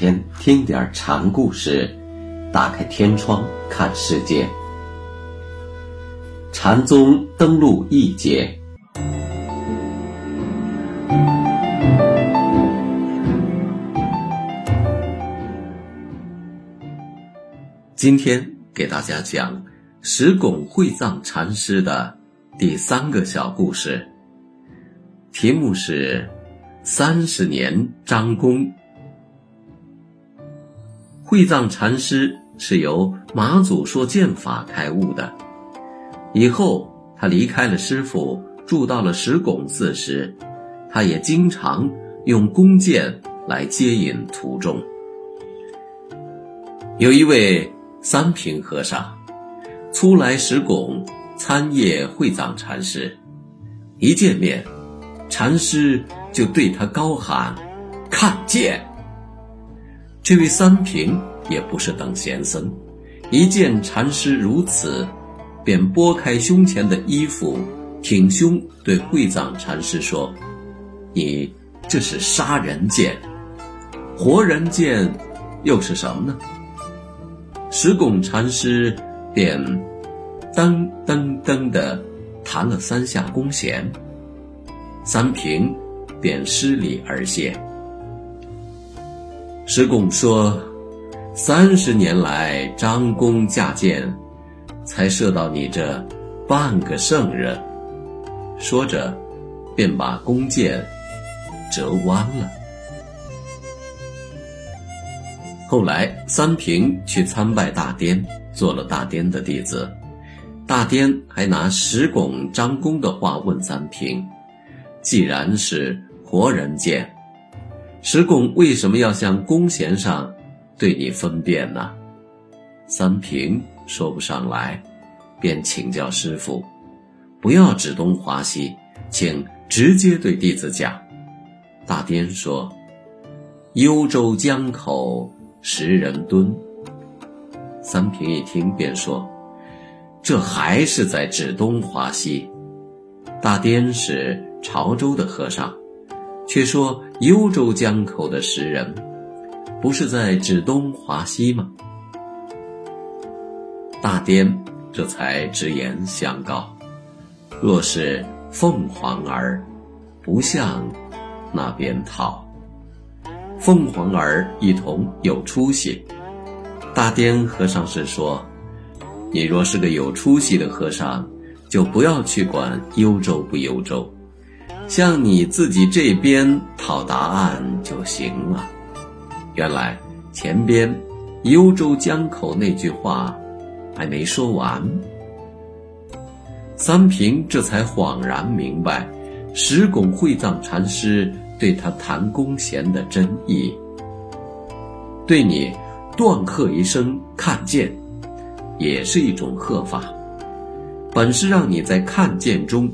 天听点禅故事，打开天窗看世界。禅宗登陆一节，今天给大家讲石拱会藏禅师的第三个小故事，题目是“三十年张公”。会藏禅师是由马祖说剑法开悟的。以后他离开了师傅，住到了石拱寺时，他也经常用弓箭来接引途中。有一位三平和尚，初来石拱参谒会藏禅师，一见面，禅师就对他高喊：“看剑！”这位三平也不是等闲僧，一见禅师如此，便拨开胸前的衣服，挺胸对会藏禅师说：“你这是杀人剑，活人剑又是什么呢？”石拱禅师便噔噔噔的弹了三下弓弦，三平便施礼而谢。石拱说：“三十年来，张公架箭，才射到你这半个圣人。”说着，便把弓箭折弯了。后来，三平去参拜大颠，做了大颠的弟子。大颠还拿石拱张公的话问三平：“既然是活人剑。”石拱为什么要向弓弦上对你分辨呢？三平说不上来，便请教师傅，不要指东划西，请直接对弟子讲。大颠说：“幽州江口十人蹲。”三平一听便说：“这还是在指东划西。”大颠是潮州的和尚。却说幽州江口的石人，不是在指东划西吗？大颠这才直言相告：若是凤凰儿，不向那边逃。凤凰儿一同有出息。大颠和尚是说：你若是个有出息的和尚，就不要去管幽州不幽州。向你自己这边讨答案就行了。原来前边幽州江口那句话还没说完，三平这才恍然明白石拱会藏禅师对他弹弓弦的真意。对你断喝一声看见，也是一种喝法，本是让你在看见中。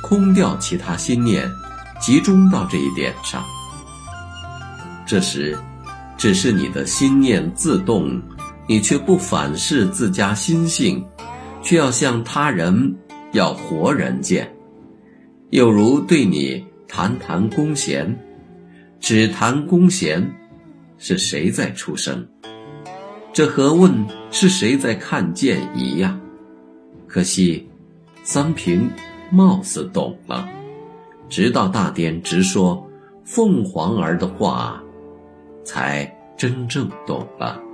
空掉其他心念，集中到这一点上。这时，只是你的心念自动，你却不反视自家心性，却要向他人要活人见。有如对你弹弹弓弦，只弹弓弦，是谁在出声？这和问是谁在看见一样。可惜，三平。貌似懂了，直到大颠直说凤凰儿的话，才真正懂了。